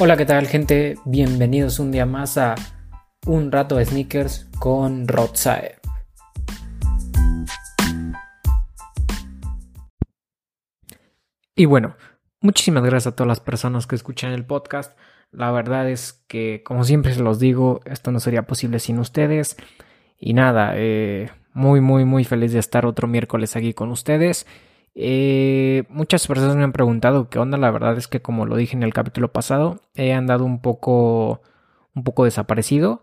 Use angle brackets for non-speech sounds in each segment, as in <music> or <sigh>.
Hola, ¿qué tal gente? Bienvenidos un día más a Un rato de sneakers con Rotsae. Y bueno, muchísimas gracias a todas las personas que escuchan el podcast. La verdad es que, como siempre se los digo, esto no sería posible sin ustedes. Y nada, eh, muy, muy, muy feliz de estar otro miércoles aquí con ustedes. Eh, muchas personas me han preguntado qué onda. La verdad es que, como lo dije en el capítulo pasado, he andado un poco, un poco desaparecido.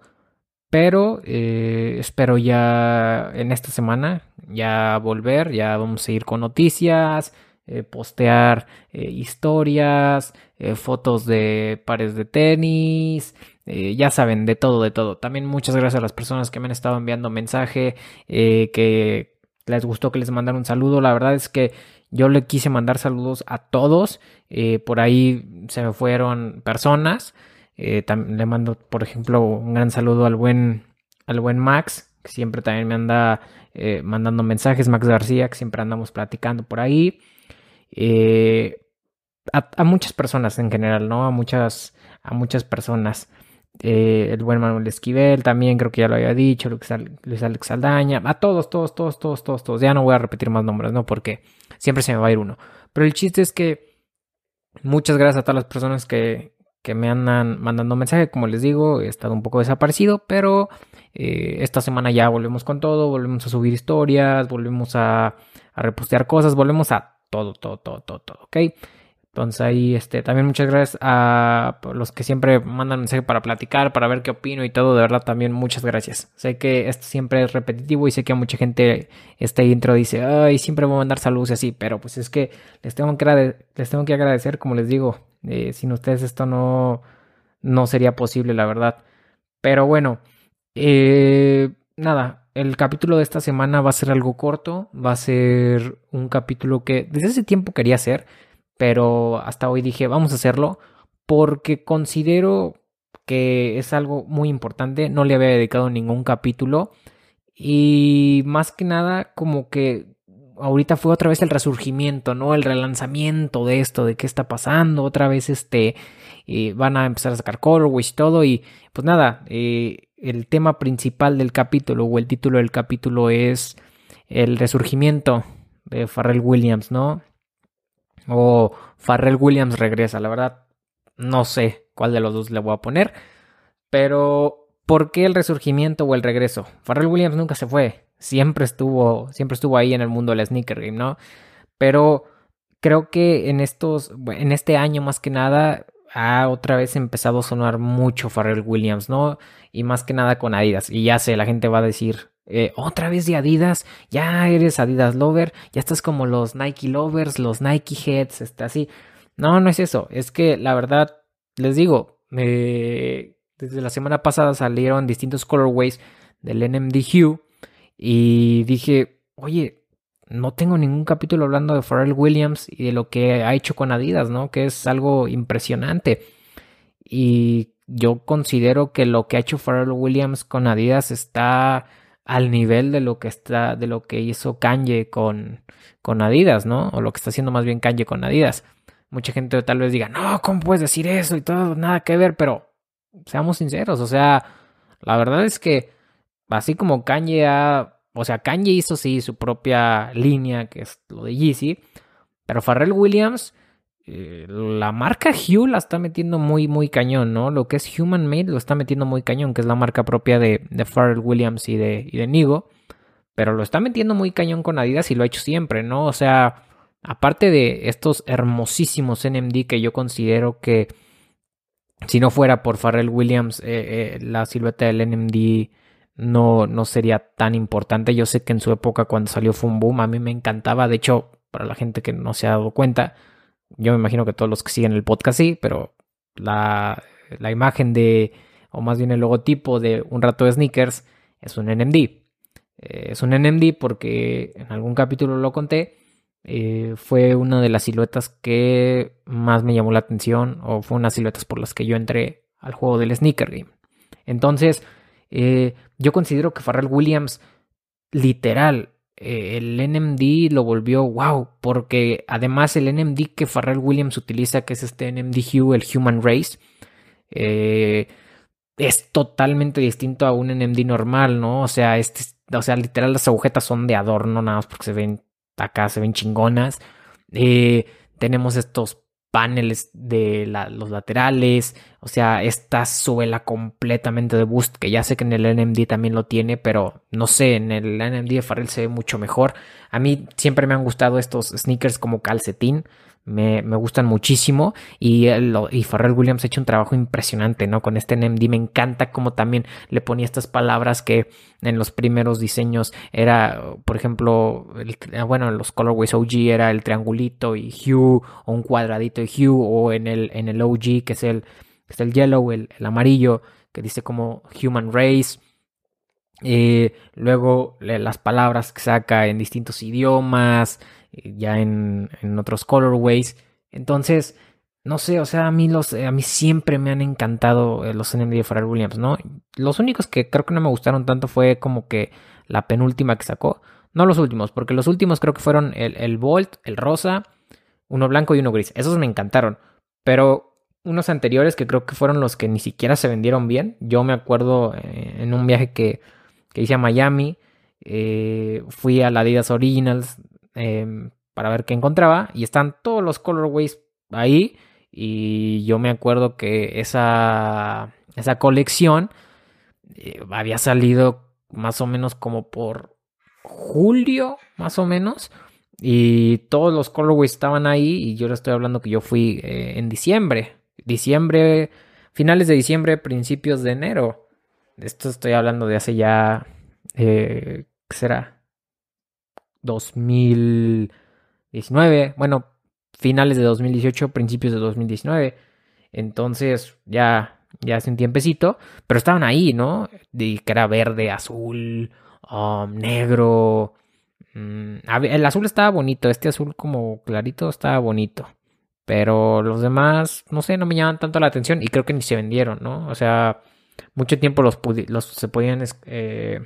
Pero eh, espero ya en esta semana ya volver. Ya vamos a ir con noticias, eh, postear historias, fotos de pares de tenis. ya saben, de todo, de todo. También muchas gracias a las personas que me han estado enviando mensaje, que les gustó que les mandara un saludo. La verdad es que yo le quise mandar saludos a todos. Eh, por ahí se me fueron personas. Eh, le mando, por ejemplo, un gran saludo al buen, al buen Max, que siempre también me anda eh, mandando mensajes. Max García, que siempre andamos platicando por ahí. A, a, muchas personas en general, ¿no? A muchas, a muchas personas. Eh, el buen Manuel Esquivel, también creo que ya lo había dicho, Luis Alex Saldaña, a todos, todos, todos, todos, todos, todos. Ya no voy a repetir más nombres, ¿no? Porque siempre se me va a ir uno. Pero el chiste es que muchas gracias a todas las personas que, que me andan mandando mensaje. Como les digo, he estado un poco desaparecido, pero eh, esta semana ya volvemos con todo, volvemos a subir historias, volvemos a, a repostear cosas, volvemos a todo, todo, todo, todo, todo, ¿ok? Entonces ahí, este, también muchas gracias a los que siempre mandan mensaje para platicar, para ver qué opino y todo. De verdad, también muchas gracias. Sé que esto siempre es repetitivo y sé que a mucha gente este intro dice, ay, siempre voy a mandar saludos y así, pero pues es que les tengo que, les tengo que agradecer, como les digo, eh, sin ustedes esto no, no sería posible, la verdad. Pero bueno, eh, nada, el capítulo de esta semana va a ser algo corto, va a ser un capítulo que desde ese tiempo quería hacer pero hasta hoy dije, vamos a hacerlo porque considero que es algo muy importante, no le había dedicado ningún capítulo y más que nada como que ahorita fue otra vez el resurgimiento, ¿no? El relanzamiento de esto, de qué está pasando, otra vez este, eh, van a empezar a sacar colorways y todo y pues nada, eh, el tema principal del capítulo o el título del capítulo es el resurgimiento de Pharrell Williams, ¿no? O Farrell Williams regresa. La verdad, no sé cuál de los dos le voy a poner. Pero, ¿por qué el resurgimiento o el regreso? Farrell Williams nunca se fue. Siempre estuvo, siempre estuvo ahí en el mundo del sneaker game, ¿no? Pero creo que en estos, en este año más que nada, ha otra vez empezado a sonar mucho Farrell Williams, ¿no? Y más que nada con Adidas. Y ya sé, la gente va a decir, eh, otra vez de Adidas, ya eres Adidas Lover, ya estás como los Nike Lovers, los Nike Heads, está así. No, no es eso, es que la verdad, les digo, desde la semana pasada salieron distintos colorways del NMD Hue y dije, oye, no tengo ningún capítulo hablando de Pharrell Williams y de lo que ha hecho con Adidas, ¿no? Que es algo impresionante. Y yo considero que lo que ha hecho Pharrell Williams con Adidas está al nivel de lo que está, de lo que hizo Kanye con, con Adidas, ¿no? O lo que está haciendo más bien Kanye con Adidas. Mucha gente tal vez diga, no, ¿cómo puedes decir eso y todo? Nada que ver, pero seamos sinceros, o sea, la verdad es que así como Kanye ha, o sea, Kanye hizo sí su propia línea, que es lo de Yeezy, pero Pharrell Williams eh, la marca Hue la está metiendo muy, muy cañón, ¿no? Lo que es Human Made lo está metiendo muy cañón, que es la marca propia de, de Pharrell Williams y de, Nigo. Pero lo está metiendo muy cañón con Adidas y lo ha hecho siempre, ¿no? O sea, aparte de estos hermosísimos NMD que yo considero que si no fuera por Pharrell Williams, eh, eh, la silueta del NMD no, no sería tan importante. Yo sé que en su época cuando salió fue un boom, a mí me encantaba. De hecho, para la gente que no se ha dado cuenta, yo me imagino que todos los que siguen el podcast sí, pero la, la imagen de, o más bien el logotipo de un rato de sneakers es un NMD. Eh, es un NMD porque en algún capítulo lo conté. Eh, fue una de las siluetas que más me llamó la atención o fue unas siluetas por las que yo entré al juego del sneaker game. Entonces, eh, yo considero que Pharrell Williams literal eh, el NMD lo volvió wow, porque además el NMD que Pharrell Williams utiliza, que es este NMD Hue, el Human Race, Eh, es totalmente distinto a un NMD normal, ¿no? O sea, este, o sea, literal las agujetas son de adorno, nada más porque se ven acá, se ven chingonas. Eh, tenemos estos paneles de los laterales, o sea, esta suela completamente de boost, que ya sé que en el NMD también lo tiene, pero no sé, en el NMD de Farrell se ve mucho mejor. A mí siempre me han gustado estos sneakers como calcetín, me, gustan muchísimo y, y Pharrell Williams ha hecho un trabajo impresionante, ¿no? Con este NMD me encanta como también le ponía estas palabras que en los primeros diseños era, por ejemplo, bueno, en los colorways OG era el triangulito y hue o un cuadradito y hue o en el, en el OG que es el, es el yellow, el, amarillo que dice como human race. Eh, luego las palabras que saca en distintos idiomas, eh, ya en, otros colorways. Entonces, no sé, o sea, a mí, los, a mí siempre me han encantado eh, los NMD de Pharrell Williams, ¿no? Los únicos que creo que no me gustaron tanto fue como que la penúltima que sacó. No los últimos, porque los últimos creo que fueron el, el Volt, el rosa, uno blanco y uno gris. Esos me encantaron. Pero unos anteriores que creo que fueron los que ni siquiera se vendieron bien. Yo me acuerdo eh, en un viaje que, que hice a Miami. fui a la Adidas Originals Em, para ver qué encontraba y están todos los colorways ahí y yo me acuerdo que esa, esa colección eh, había salido más o menos como por julio, más o menos. Y todos los colorways estaban ahí y yo le estoy hablando que yo fui eh, en diciembre. Diciembre, finales de diciembre, principios de enero. Esto estoy hablando de hace ya... Eh, ¿Qué será? 2019, bueno, finales de 2018, principios de 2019. Entonces, ya, ya hace un tiempecito, pero estaban ahí, ¿no? De, que era verde, azul, um, negro. Mm, el azul estaba bonito, este azul como clarito estaba bonito. Pero los demás, no sé, no me llaman tanto la atención y creo que ni se vendieron, ¿no? O sea, mucho tiempo los, se podían eh,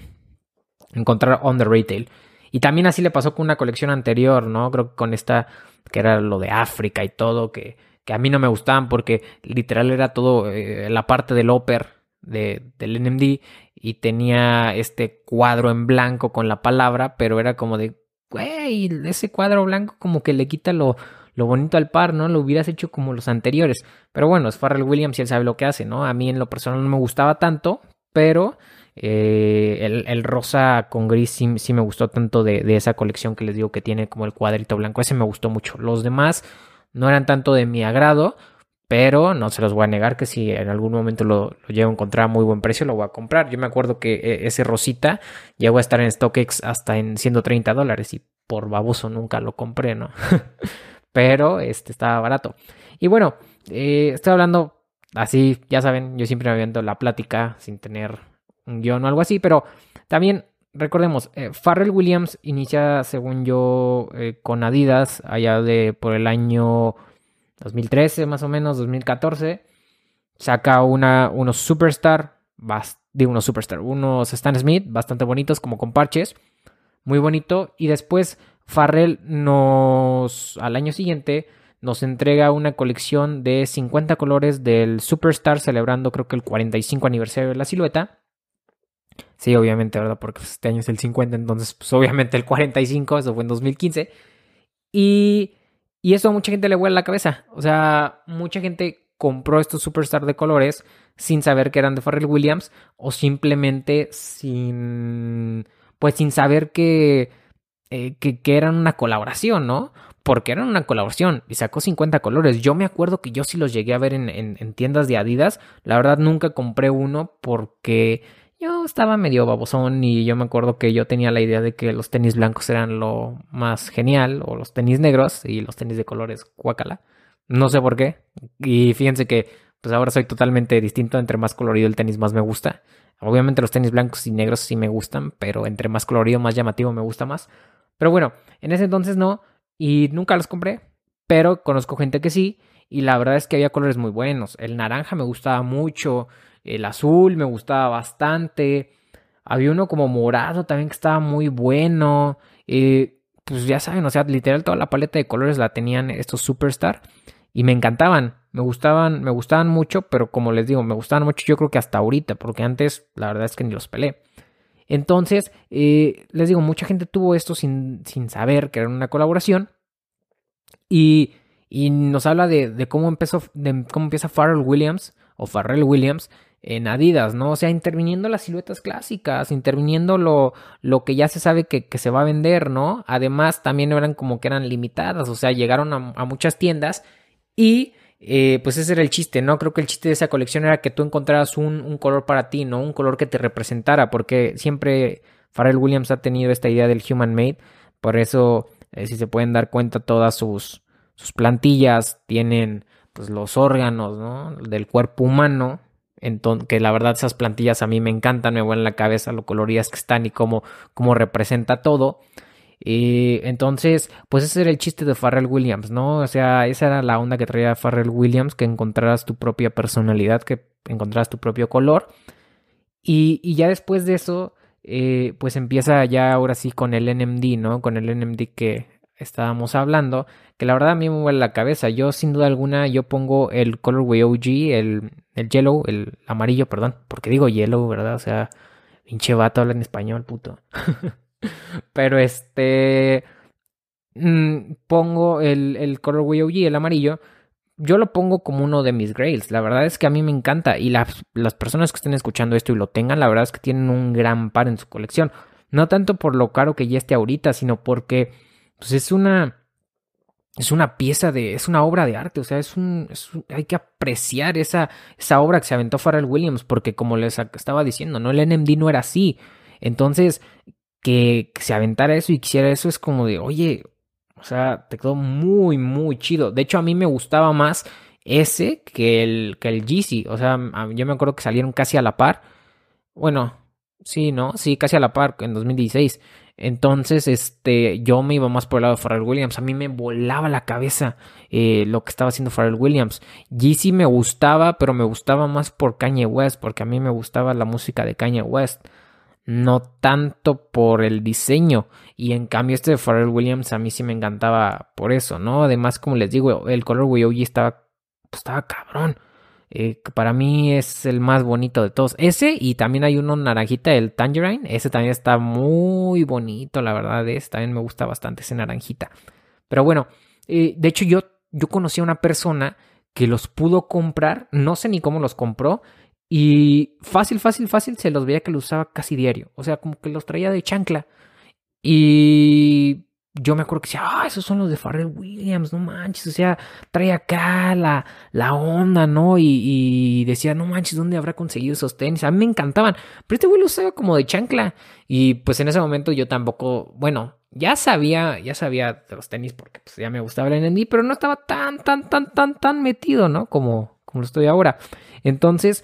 encontrar on the retail. Y también así le pasó con una colección anterior, ¿no? Creo que con esta, que era lo de África y todo, que, que a mí no me gustaban porque literal era todo eh, la parte del Oper de, del NMD y tenía este cuadro en blanco con la palabra, pero era como de, güey, ese cuadro blanco como que le quita lo, lo bonito al par, ¿no? Lo hubieras hecho como los anteriores. Pero bueno, es Farrell Williams y él sabe lo que hace, ¿no? A mí en lo personal no me gustaba tanto, pero eh, el, rosa con gris sí, me gustó tanto de, esa colección que les digo que tiene como el cuadrito blanco. Ese me gustó mucho. Los demás no eran tanto de mi agrado, pero no se los voy a negar que si en algún momento lo, llego a encontrar a muy buen precio, lo voy a comprar. Yo me acuerdo que eh, ese rosita llegó a estar en StockX hasta en 130 dólares y por baboso nunca lo compré, ¿no? <laughs> pero este estaba barato. Y bueno, eh, estoy hablando así, ya saben, yo siempre me viendo la plática sin tener un guion o algo así, pero también recordemos, eh, Farrell Williams inicia, según yo, eh, con Adidas allá de por el año 2013 más o menos, 2014. Saca una, unos Superstar, unos Superstar, unos Stan Smith bastante bonitos como con parches, muy bonito. Y después Farrell nos, al año siguiente, nos entrega una colección de 50 colores del Superstar, celebrando creo que el 45 aniversario de la silueta. Sí, obviamente, ¿verdad? Porque pues, este año es el 50, entonces, pues obviamente el 45, eso fue en 2015. Y, y eso a mucha gente le vuela la cabeza. O sea, mucha gente compró estos Superstar de colores sin saber que eran de Pharrell Williams o simplemente sin, pues sin saber que, eh, que, eran una colaboración, ¿no? Porque eran una colaboración y sacó 50 colores. Yo me acuerdo que yo sí los llegué a ver en, en tiendas de Adidas. La verdad nunca compré uno porque yo estaba medio babosón y yo me acuerdo que yo tenía la idea de que los tenis blancos eran lo más genial o los tenis negros y los tenis de colores cuácala. No sé por qué. Y fíjense que pues ahora soy totalmente distinto. Entre más colorido el tenis más me gusta. Obviamente los tenis blancos y negros sí me gustan, pero entre más colorido, más llamativo me gusta más. Pero bueno, en ese entonces no y nunca los compré, pero conozco gente que sí y la verdad es que había colores muy buenos. El naranja me gustaba mucho, el azul me gustaba bastante. Había uno como morado también que estaba muy bueno. Eh, pues ya saben, o sea, literal toda la paleta de colores la tenían estos Superstar. Y me encantaban. me gustaban, me gustaban mucho, pero como les digo, me gustaban mucho yo creo que hasta ahorita, porque antes la verdad es que ni los pelé. Entonces, eh, les digo, mucha gente tuvo esto sin, sin saber que era una colaboración. Y, y nos habla de, de, cómo empezó, de cómo empieza Pharrell Williams o Pharrell Williams en Adidas, ¿no? O sea, interviniendo las siluetas clásicas, interviniendo lo, lo que ya se sabe que, que, se va a vender, ¿no? Además, también eran como que eran limitadas, o sea, llegaron a, muchas tiendas y eh, pues ese era el chiste, ¿no? Creo que el chiste de esa colección era que tú encontraras un, un, color para ti, ¿no? Un color que te representara, porque siempre Pharrell Williams ha tenido esta idea del human made, por eso, eh, si se pueden dar cuenta, todas sus, sus plantillas tienen pues los órganos, ¿no? Del cuerpo humano, que la verdad esas plantillas a mí me encantan, me vuelan la cabeza lo coloridas que están y cómo, cómo representa todo. Y entonces, pues ese era el chiste de Pharrell Williams, ¿no? O sea, esa era la onda que traía Pharrell Williams, que encontraras tu propia personalidad, que encontraras tu propio color. Y, y ya después de eso, eh, pues empieza ya ahora sí con el NMD, ¿no? Con el NMD que estábamos hablando, que la verdad a mí me mueve la cabeza. Yo sin duda alguna, yo pongo el Colorway OG, el, el yellow, el amarillo, perdón, porque digo yellow, ¿verdad? O sea, pinche vato habla en español, puto. <laughs> Pero este. Mmm, pongo el, el Colorway OG, el amarillo. Yo lo pongo como uno de mis grails. La verdad es que a mí me encanta. Y las, las personas que estén escuchando esto y lo tengan, la verdad es que tienen un gran par en su colección. No tanto por lo caro que ya esté ahorita, sino porque pues es una. Es una pieza de. Es una obra de arte. O sea, es un. Es un hay que apreciar esa, esa obra que se aventó Pharrell Williams. Porque como les estaba diciendo, ¿no? El NMD no era así. Entonces, que, se aventara eso y quisiera eso es como de, oye, o sea, te quedó muy, muy chido. De hecho, a mí me gustaba más ese que el, que el. O sea, yo me acuerdo que salieron casi a la par. Bueno, sí, ¿no? Sí, casi a la par en 2016. Entonces, este, yo me iba más por el lado de Pharrell Williams. A mí me volaba la cabeza eh, lo que estaba haciendo Pharrell Williams. Yeezy me gustaba, pero me gustaba más por Kanye West, porque a mí me gustaba la música de Kanye West no tanto por el diseño. Y en cambio este de Pharrell Williams a mí sí me encantaba por eso, ¿no? Además, como les digo, el color OG estaba, pues, estaba cabrón. Eh, para mí es el más bonito de todos. Ese y también hay uno naranjita, el Tangerine. Ese también está muy bonito, la verdad es. También me gusta bastante ese naranjita. Pero bueno, eh, de hecho yo, yo conocí a una persona que los pudo comprar. No sé ni cómo los compró y fácil, fácil, fácil se los veía que los usaba casi diario. O sea, como que los traía de chancla. Y yo me acuerdo que decía, ah, esos son los de Pharrell Williams, no manches. O sea, trae acá la, la onda, ¿no? Y, decía, no manches, ¿dónde habrá conseguido esos tenis? A mí me encantaban. Pero este güey los usaba como de chancla. Y pues en ese momento yo tampoco, bueno, ya sabía, ya sabía de los tenis porque pues ya me gustaba el NND, pero no estaba tan, tan, tan, tan, tan metido, ¿no? Como, como lo estoy ahora. Entonces,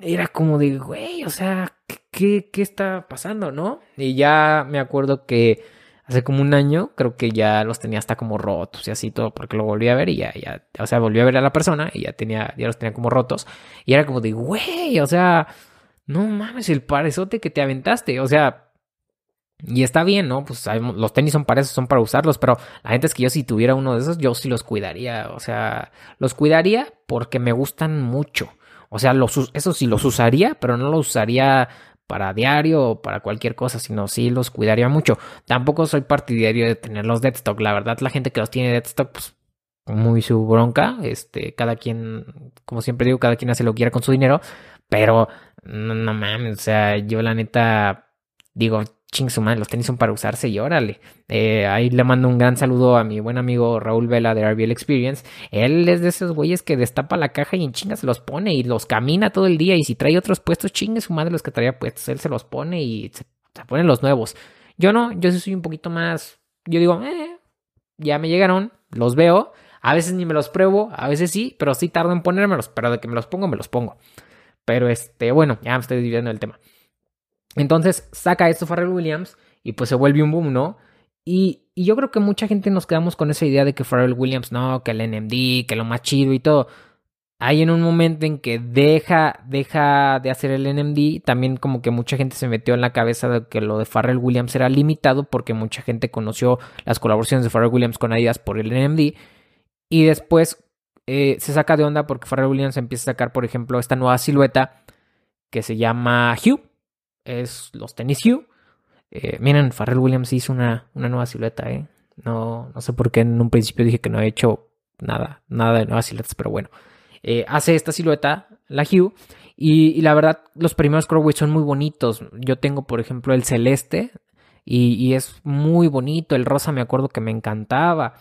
era como de, güey, o sea, ¿qué, ¿qué está pasando, no? Y ya me acuerdo que hace como un año, creo que ya los tenía hasta como rotos y así todo, porque lo volví a ver y ya, ya, o sea, volví a ver a la persona y ya tenía, ya los tenía como rotos. Y era como de, güey, o sea, no mames, el parezote que te aventaste, o sea, y está bien, ¿no? Pues los tenis son para eso, son para usarlos, pero la gente es que yo si tuviera uno de esos, yo sí los cuidaría, o sea, los cuidaría porque me gustan mucho. O sea, los, eso sí los usaría, pero no los usaría para diario o para cualquier cosa, sino sí los cuidaría mucho. Tampoco soy partidario de tenerlos dead stock. La verdad, la gente que los tiene dead stock, pues muy su bronca. Este, cada quien, como siempre digo, cada quien hace lo que quiera con su dinero. Pero no, no mames, o sea, yo la neta digo, ching su madre, los tenis son para usarse y órale. Eh, ahí le mando un gran saludo a mi buen amigo Raúl Vela de RBL Experience. Él es de esos güeyes que destapa la caja y en chingas se los pone y los camina todo el día. Y si trae otros puestos, chingue su madre los que traía puestos. Él se los pone y se, ponen los nuevos. Yo no, yo sí soy un poquito más. Yo digo, eh, ya me llegaron, los veo. A veces ni me los pruebo, a veces sí, pero sí tardo en ponérmelos. Pero de que me los pongo, me los pongo. Pero este, bueno, ya me estoy dividiendo el tema. Entonces saca esto Pharrell Williams y pues se vuelve un boom, ¿no? Y, yo creo que mucha gente nos quedamos con esa idea de que Pharrell Williams, no, que el NMD, que lo más chido y todo. Hay en un momento en que deja, deja de hacer el NMD, también como que mucha gente se metió en la cabeza de que lo de Pharrell Williams era limitado porque mucha gente conoció las colaboraciones de Pharrell Williams con Adidas por el NMD. Y después eh, se saca de onda porque Pharrell Williams empieza a sacar, por ejemplo, esta nueva silueta que se llama Hue. Es los tenis. Eh, miren, Pharrell Williams hizo una, una nueva silueta, ¿eh? No, no sé por qué en un principio dije que no he hecho nada, nada de nuevas siluetas, pero bueno. Eh, hace esta silueta, la Hue, y, la verdad, los primeros colorways son muy bonitos. Yo tengo, por ejemplo, el celeste, y, y, es muy bonito. El rosa me acuerdo que me encantaba.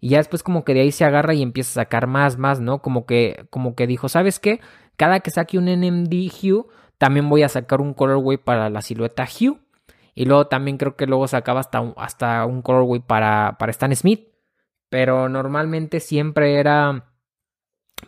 Y ya después como que de ahí se agarra y empieza a sacar más, más, ¿no? Como que, como que dijo, ¿sabes qué? Cada que saque un NMD Hue, también voy a sacar un colorway para la silueta Hue. Y luego también creo que luego sacaba hasta un, hasta un colorway para, para Stan Smith. Pero normalmente siempre era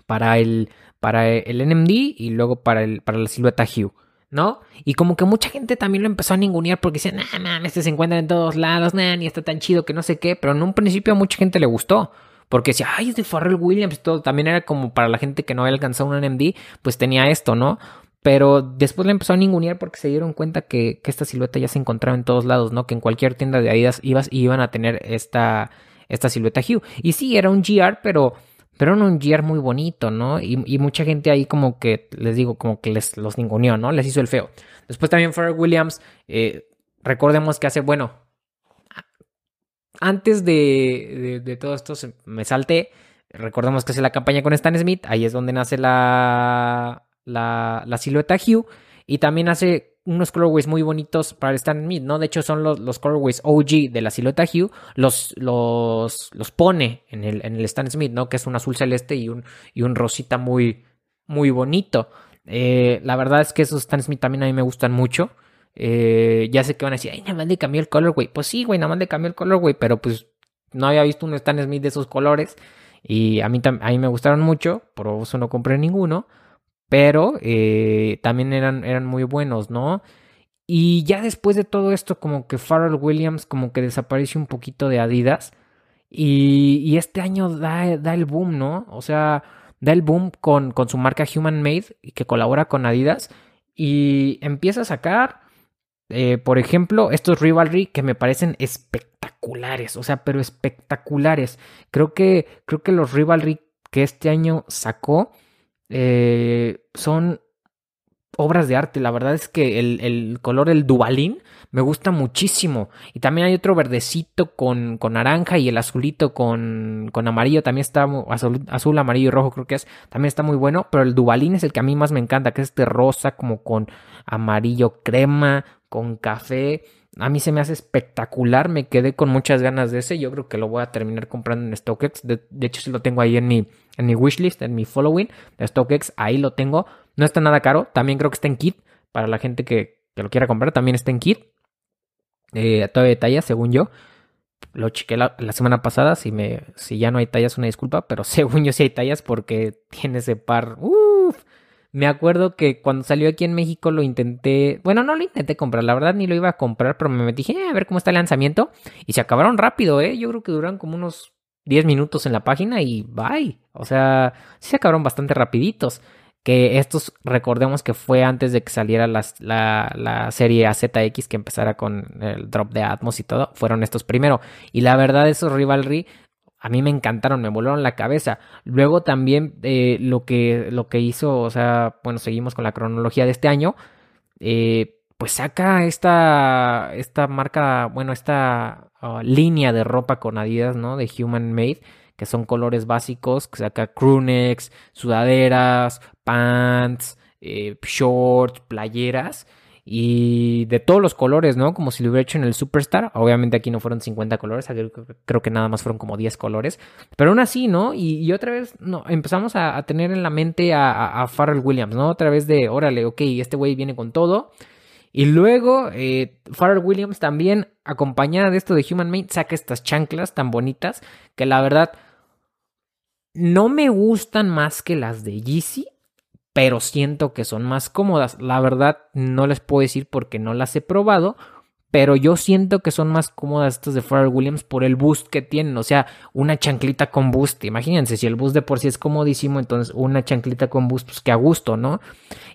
para el, para el NMD y luego para, el, para la silueta Hue. ¿no? Y como que mucha gente también lo empezó a ningunear porque decían, nah, man, este se encuentra en todos lados, nah, ni está tan chido que no sé qué, pero en un principio a mucha gente le gustó. Porque decía, ay, es de Pharrell Williams y todo. También era como para la gente que no había alcanzado un NMD, pues tenía esto, ¿no? Pero después le empezó a ningunear porque se dieron cuenta que, esta silueta ya se encontraba en todos lados, ¿no? Que en cualquier tienda de Adidas ibas y iban a tener esta, esta silueta Hue. Y sí, era un GR, pero, pero era un GR muy bonito, ¿no? Y, y, mucha gente ahí como que, les digo, como que les los ninguneó, ¿no? Les hizo el feo. Después también Pharrell Williams, eh, recordemos que hace, bueno, antes de, de, de todo esto me salté. Recordemos que hace la campaña con Stan Smith, ahí es donde nace la, la, silueta Hue y también hace unos colorways muy bonitos para el Stan Smith, ¿no? De hecho, son los, los colorways OG de la silueta Hue, los, los, los pone en el, en el Stan Smith, ¿no? Que es un azul celeste y un, y un rosita muy, muy bonito. Eh, la verdad es que esos Stan Smith también a mí me gustan mucho. Eh, ya sé que van a decir, ay, nada más le cambió el colorway. Pues sí, güey, nada más le cambió el colorway, pero pues no había visto un Stan Smith de esos colores. Y a mí, a mí me gustaron mucho, por eso no compré ninguno pero eh, también eran, eran muy buenos, ¿no? Y ya después de todo esto, como que Pharrell Williams como que desaparece un poquito de Adidas. Y, este año da, da, el boom, ¿no? O sea, da el boom con, con su marca Human Made, que colabora con Adidas. Y empieza a sacar, eh, por ejemplo, estos Rivalry que me parecen espectaculares. O sea, pero espectaculares. Creo que, creo que los Rivalry que este año sacó eh, son obras de arte. La verdad es que el, el, color, el dubalín, me gusta muchísimo. Y también hay otro verdecito con, con naranja y el azulito con, con amarillo. También está azul, azul, amarillo y rojo, creo que es. También está muy bueno. Pero el dubalín es el que a mí más me encanta, que es este rosa como con amarillo crema, con café. A mí se me hace espectacular, me quedé con muchas ganas de ese. Yo creo que lo voy a terminar comprando en StockX. De, hecho, si lo tengo ahí en mi, en mi wishlist, en mi following de StockX. Ahí lo tengo. No está nada caro. También creo que está en kit. Para la gente que, lo quiera comprar, también está en kit. Eh, todavía tallas, según yo. Lo chequé la, semana pasada. Si, me, si ya no hay tallas, una disculpa. Pero <laughs> según yo sí hay tallas porque tiene ese par. Uff me acuerdo que cuando salió aquí en México lo intenté, bueno, no lo intenté comprar, la verdad ni lo iba a comprar, pero me metí eh, a ver cómo está el lanzamiento y se acabaron rápido, ¿eh? Yo creo que duran como unos 10 minutos en la página y bye. O sea, sí se acabaron bastante rapiditos. Que estos, recordemos que fue antes de que saliera la, la serie AZX que empezara con el drop de Atmos y todo, fueron estos primero. Y la verdad, esos Rivalry a mí me encantaron, me volaron la cabeza. Luego también eh, lo, que, lo que hizo, o sea, bueno, seguimos con la cronología de este año, eh, pues saca esta, esta marca, bueno, esta ah, línea de ropa con Adidas, ¿no? De Human Made, que son colores básicos, que saca crewnecks, sudaderas, pants, eh, shorts, playeras y de todos los colores, ¿no? Como si lo hubiera hecho en el Superstar. Obviamente aquí no fueron 50 colores, creo que nada más fueron como 10 colores. Pero aún así, ¿no? Y, otra vez no, empezamos a, tener en la mente a, a, Pharrell Williams, ¿no? Otra vez de, órale, ok, este güey viene con todo. Y luego eh, Pharrell Williams también, acompañada de esto de Human Made, saca estas chanclas tan bonitas que la verdad no me gustan más que las de Yeezy pero siento que son más cómodas. La verdad no les puedo decir porque no las he probado, pero yo siento que son más cómodas estas de Pharrell Williams por el boost que tienen, o sea, una chanclita con boost. Imagínense, si el boost de por sí es comodísimo, entonces una chanclita con boost, pues que a gusto, ¿no?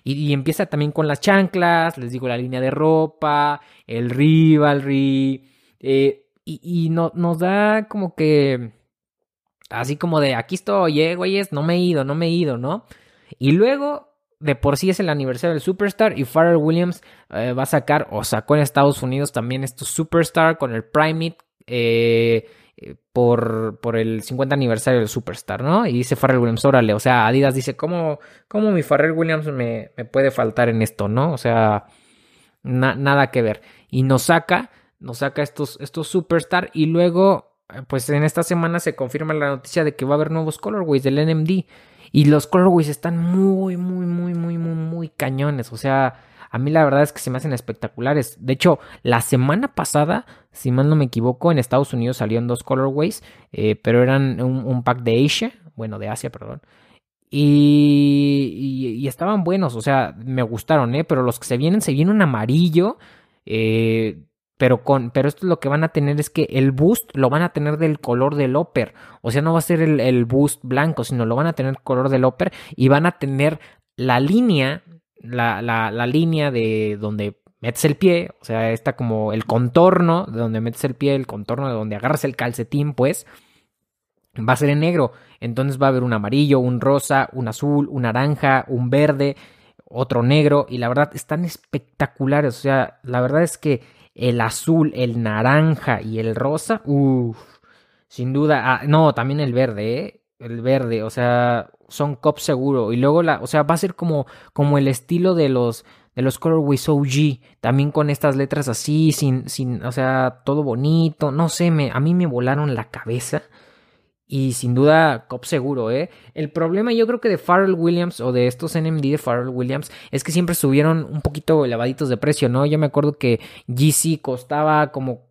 Y, empieza también con las chanclas, les digo, la línea de ropa, el rivalry, eh, y, no, nos da como que así como de aquí estoy, eh, güeyes, no me he ido, no me he ido, ¿no? Y luego, de por sí es el aniversario del Superstar y Pharrell Williams eh, va a sacar, o sacó en Estados Unidos también esto Superstar con el Prime eh, por, por el 50 aniversario del Superstar, ¿no? Y dice Pharrell Williams, órale, o sea, Adidas dice, ¿cómo, cómo mi Pharrell Williams me, me puede faltar en esto, ¿no? O sea, nada que ver. Y nos saca, nos saca estos, estos Superstar y luego, pues en esta semana se confirma la noticia de que va a haber nuevos colorways del NMD. Y los colorways están muy, muy, muy, muy, muy, muy cañones. O sea, a mí la verdad es que se me hacen espectaculares. De hecho, la semana pasada, si mal no me equivoco, en Estados Unidos salieron dos colorways, eh, pero eran un, pack de Asia, bueno, de Asia, perdón. Y, y, estaban buenos, o sea, me gustaron, ¿eh? Pero los que se vienen, se viene un amarillo. Eh, pero con, pero esto lo que van a tener es que el boost lo van a tener del color del upper. O sea, no va a ser el, el boost blanco, sino lo van a tener color del upper y van a tener la línea la, la, la línea de donde metes el pie, o sea, está como el contorno de donde metes el pie, el contorno de donde agarras el calcetín, pues, va a ser en negro. Entonces va a haber un amarillo, un rosa, un azul, un naranja, un verde, otro negro, y la verdad están espectaculares. O sea, la verdad es que el azul, el naranja y el rosa, uff, sin duda. Ah, no, también el verde, ¿eh? El verde, o sea, son cop seguro. Y luego la, o sea, va a ser como, como el estilo de los de los Colorways OG, también con estas letras así, sin, sin, o sea, todo bonito, no sé, me, a mí me volaron la cabeza. Y sin duda, cop seguro, ¿eh? El problema yo creo que de Pharrell Williams o de estos NMD de Pharrell Williams es que siempre subieron un poquito elevaditos de precio, ¿no? Yo me acuerdo que GC costaba como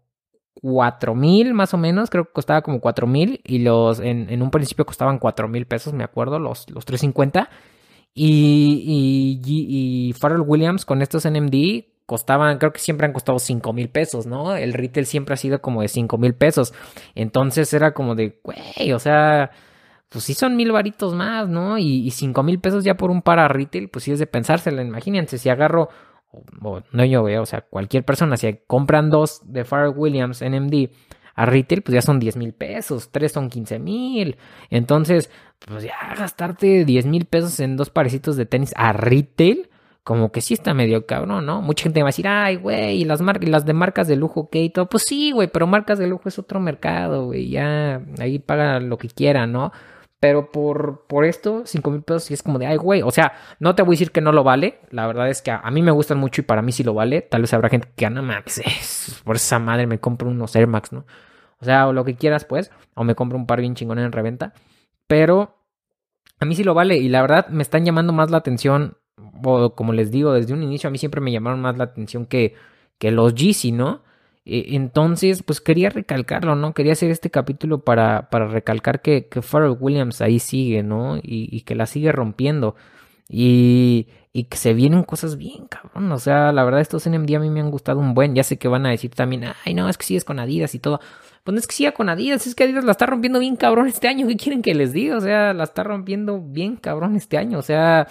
cuatro mil más o menos, creo que costaba como cuatro mil y los en, un principio costaban cuatro mil pesos, me acuerdo, los, los 350 y, y, y Pharrell Williams con estos NMD costaban, creo que siempre han costado cinco mil pesos, ¿no? El retail siempre ha sido como de cinco mil pesos, entonces era como de, güey, o sea, pues sí son mil varitos más, ¿no? Y, y cinco mil pesos ya por un para retail, pues sí es de pensárselo, imagínense, si agarro no yo veo, o sea, cualquier persona, si compran dos de Pharrell Williams NMD a retail, pues ya son 10 mil pesos, tres son 15 mil. Entonces, pues ya gastarte 10 mil pesos en dos parecitos de tenis a retail, como que sí está medio cabrón, ¿no? Mucha gente va a decir, ay, güey, y las, las de marcas de lujo, ¿qué? Y todo, pues sí, güey, pero marcas de lujo es otro mercado, güey, ya ahí paga lo que quieran, ¿no? Pero por, por esto, 5 mil pesos, sí es como de, ay, güey. O sea, no te voy a decir que no lo vale. La verdad es que a, mí me gustan mucho y para mí sí lo vale. Tal vez habrá gente que, no mames, por esa madre me compro unos Air Max, ¿no? O sea, o lo que quieras, pues. O me compro un par bien chingón en reventa. Pero a mí sí lo vale. Y la verdad me están llamando más la atención. Como les digo, desde un inicio a mí siempre me llamaron más la atención que, que los Yeezy, ¿no? E, entonces, pues quería recalcarlo, ¿no? Quería hacer este capítulo para, para recalcar que, que Pharrell Williams ahí sigue, ¿no? Y, que la sigue rompiendo. Y, y, que se vienen cosas bien, cabrón. O sea, la verdad, estos NMD a mí me han gustado un buen. Ya sé que van a decir también, ay, no, es que sigues con Adidas y todo. Pues no es que siga con Adidas, es que Adidas la está rompiendo bien, cabrón, este año. ¿Qué quieren que les diga? O sea, la está rompiendo bien, cabrón, este año. O sea,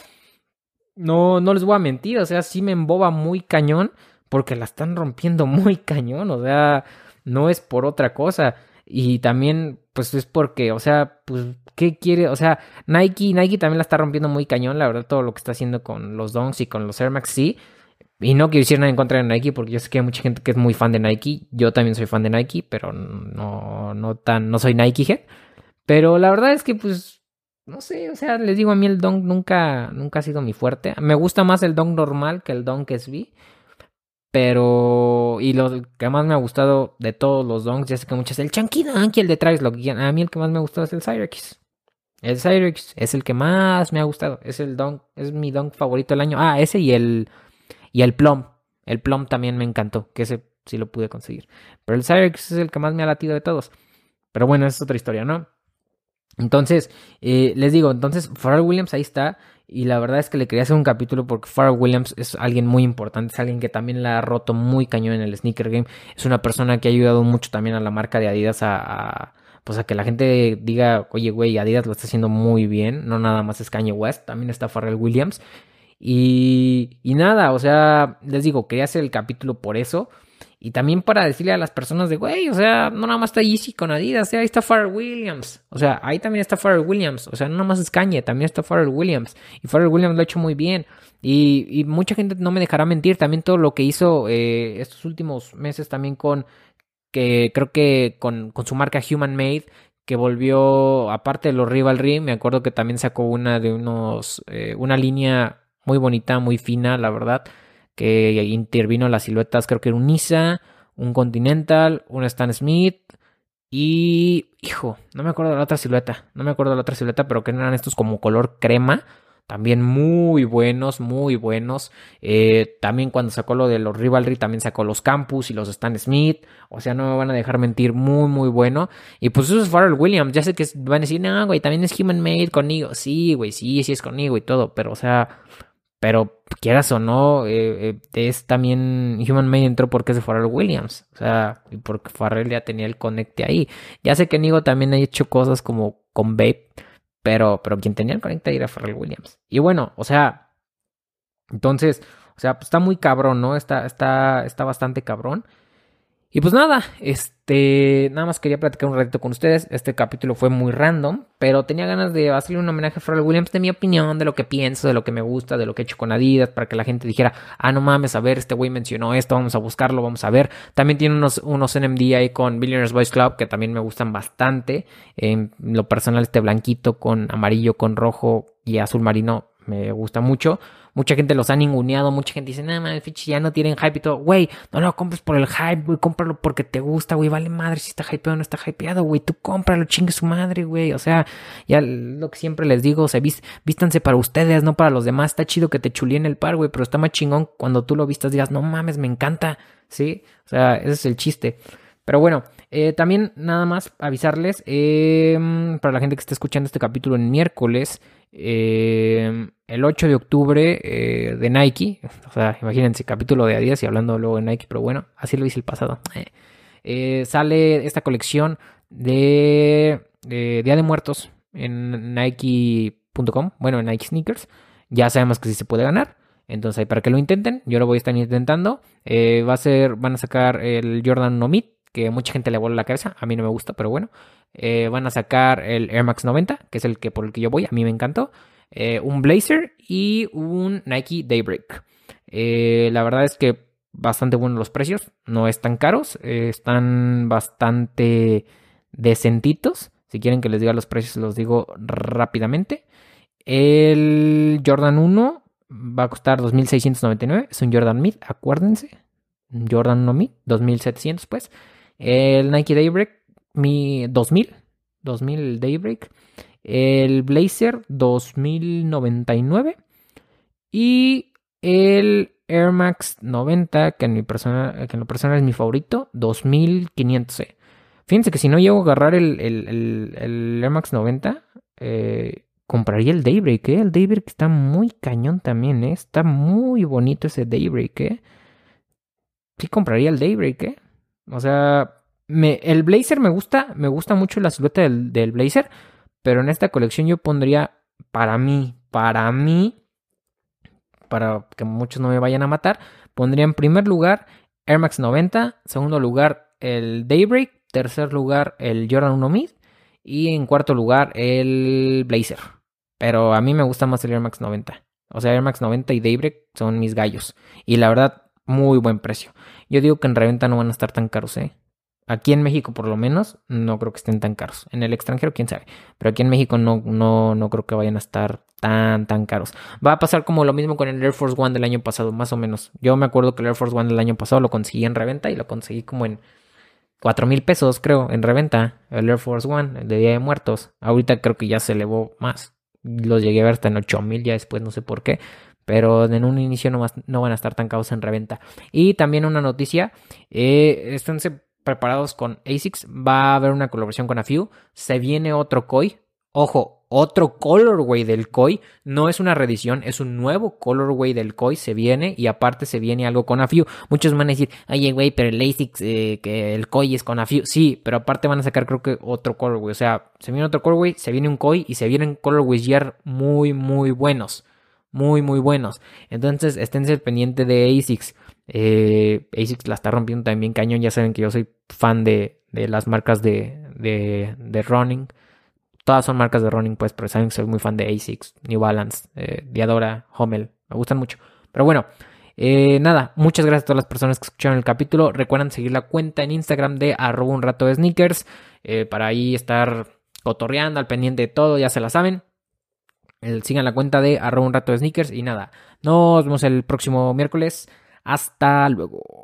no, no les voy a mentir. O sea, sí me emboba muy cañón porque la están rompiendo <laughs> muy cañón, o sea, no es por otra cosa. Y también, pues es porque, o sea, pues, ¿qué quiere? O sea, Nike, Nike también la está rompiendo muy cañón, la verdad, todo lo que está haciendo con los Donks y con los Air Max, sí. Y no quiero decir nada en contra de Nike, porque yo sé que hay mucha gente que es muy fan de Nike. Yo también soy fan de Nike, pero no, no tan, no soy Nike. Pero la verdad es que, pues, no sé, o sea, les digo, a mí el Dunk nunca, nunca ha sido mi fuerte. Me gusta más el Dunk normal que el Dunk SB. Pero, y lo que más me ha gustado de todos los donks, ya sé que muchos, el Chunky Donkey, el de Travis A mí el que más me ha gustado es el Cyrix. El Cyrix es el que más me ha gustado. Es el donk, es mi donk favorito del año. Ah, ese y el, y el Plum. El Plum también me encantó, que ese sí lo pude conseguir. Pero el Cyrix es el que más me ha latido de todos. Pero bueno, es otra historia, ¿no? Entonces, eh, les digo, entonces Pharrell Williams ahí está. Y la verdad es que le quería hacer un capítulo porque Pharrell Williams es alguien muy importante, es alguien que también la ha roto muy cañón en el sneaker game. Es una persona que ha ayudado mucho también a la marca de Adidas a, pues a que la gente diga, oye, güey, Adidas lo está haciendo muy bien. No nada más es Kanye West, también está Pharrell Williams. Y, y nada, o sea, les digo, quería hacer el capítulo por eso. Y también para decirle a las personas de, güey, o sea, no nada más está Yeezy con Adidas, ahí está Pharrell Williams. O sea, ahí también está Pharrell Williams. O sea, no nada más es Kanye, también está Pharrell Williams. Y Pharrell Williams lo ha hecho muy bien. Y, mucha gente no me dejará mentir, también todo lo que hizo eh, estos últimos meses también con, que creo que con, con su marca Human Made, que volvió, aparte de los Rivalry, me acuerdo que también sacó una de unos, eh, una línea muy bonita, muy fina, la verdad, que intervino las siluetas, creo que era un Nisa, un Continental, un Stan Smith y, hijo, no me acuerdo de la otra silueta, no me acuerdo de la otra silueta, pero que eran estos como color crema, también muy buenos, muy buenos. Eh, también cuando sacó lo de los Rivalry, también sacó los Campus y los Stan Smith. O sea, no me van a dejar mentir, muy, muy bueno. Y pues eso es Pharrell Williams. Ya sé que van a decir, no, güey, también es Human Made conmigo. Sí, güey, sí, sí es conmigo y todo. Pero, o sea, pero quieras o no, eh, eh, es también Human Made entró porque es de Pharrell Williams. O sea, y porque Pharrell ya tenía el conecte ahí. Ya sé que Nigo también ha hecho cosas como con Babe pero, pero quien tenía el conecta era Pharrell Williams. Y bueno, o sea, entonces, o sea, pues está muy cabrón, ¿no? Está, está, está bastante cabrón. Y pues nada, este, nada más quería platicar un ratito con ustedes. Este capítulo fue muy random, pero tenía ganas de hacerle un homenaje a Pharrell Williams de mi opinión, de lo que pienso, de lo que me gusta, de lo que he hecho con Adidas, para que la gente dijera, ah, no mames, a ver, este güey mencionó esto, vamos a buscarlo, vamos a ver. También tiene unos, unos NMD ahí con Billionaires Boys Club que también me gustan bastante. En lo personal, este blanquito con amarillo, con rojo y azul marino me gusta mucho. Mucha gente los ha ninguneado, mucha gente dice, nada más, ya no tienen hype y todo. Güey, no lo compres por el hype, güey, cómpralo porque te gusta, güey, vale madre si está hypeado o no está hypeado, güey, tú cómpralo, chingue su madre, güey. O sea, ya lo que siempre les digo, o sea, vístanse para ustedes, no para los demás. Está chido que te chulien el par, güey, pero está más chingón cuando tú lo vistas, digas, no mames, me encanta, ¿sí? O sea, ese es el chiste. Pero bueno, eh, también nada más avisarles, em, para la gente que está escuchando este capítulo en miércoles, em, el 8 de octubre eh, de Nike, o sea, imagínense, capítulo de Adidas y hablando luego de Nike, pero bueno, así lo hice el pasado. Eh, sale esta colección de, Día de Muertos en Nike.com, bueno, en Nike Sneakers. Ya sabemos que sí se puede ganar. Entonces, ahí para que lo intenten, yo lo voy a estar intentando. va a ser, van a sacar el Jordan No Meet, que mucha gente le vuela la cabeza, a mí no me gusta, pero bueno. Eh, van a sacar el Air Max 90, que es el que por el que yo voy, a mí me encantó. Eh, un Blazer y un Nike Daybreak. Eh, la verdad es que bastante buenos los precios, no están caros, están bastante decentitos. Si quieren que les diga los precios, los digo rápidamente. El Jordan 1 va a costar 2.699, es un Jordan Mid, acuérdense. Jordan 1 Mid, 2.700 pues. El Nike Daybreak, mi 2000, 2000 Daybreak. El Blazer, 2099. Y el Air Max 90, que en, mi persona, que en lo personal es mi favorito, 2500. Fíjense que si no llego a agarrar el, el, Air Max 90, eh, compraría el Daybreak, ¿eh? El Daybreak está muy cañón también, ¿eh? Está muy bonito ese Daybreak, ¿eh? Sí compraría el Daybreak, ¿eh? O sea, me, el blazer me gusta, me gusta mucho la silueta del, del blazer, pero en esta colección yo pondría para mí, para mí, para que muchos no me vayan a matar, pondría en primer lugar Air Max 90, segundo lugar el Daybreak, tercer lugar el Jordan 1 Mid y en cuarto lugar el Blazer. Pero a mí me gusta más el Air Max 90. O sea, Air Max 90 y Daybreak son mis gallos. Y la verdad, muy buen precio. Yo digo que en reventa no van a estar tan caros, ¿eh? Aquí en México, por lo menos, no creo que estén tan caros. En el extranjero, quién sabe. Pero aquí en México no, no, no creo que vayan a estar tan, tan caros. Va a pasar como lo mismo con el Air Force One del año pasado, más o menos. Yo me acuerdo que el Air Force One del año pasado lo conseguí en reventa y lo conseguí como en 4 mil pesos, creo, en reventa. El Air Force One, el de Día de Muertos. Ahorita creo que ya se elevó más. Los llegué a ver hasta en 8 mil, ya después no sé por qué pero en un inicio no, van a estar tan caros en reventa. Y también una noticia, eh, esténse preparados con ASICS, va a haber una colaboración con AFIU, se viene otro COI, ojo, otro colorway del COI, no es una reedición, es un nuevo colorway del COI, se viene y aparte se viene algo con AFIU. Muchos van a decir, oye, güey, pero el ASICS, eh, que el COI es con AFIU. Sí, pero aparte van a sacar creo que otro colorway, o sea, se viene otro colorway, se viene un COI y se vienen colorways muy, muy buenos muy, muy buenos. Entonces, esténse pendiente de ASICS. Eh, ASICS la está rompiendo también cañón. Ya saben que yo soy fan de, las marcas de, de, running. Todas son marcas de running, pues, pero saben que soy muy fan de ASICS, New Balance, eh, Diadora, Hummel. Me gustan mucho. Pero bueno, eh, nada, muchas gracias a todas las personas que escucharon el capítulo. Recuerden seguir la cuenta en Instagram de arroba un rato de sneakers para ahí estar cotorreando al pendiente de todo, ya se la saben. Sigan la cuenta de arroba un rato de sneakers y nada, nos vemos el próximo miércoles. Hasta luego.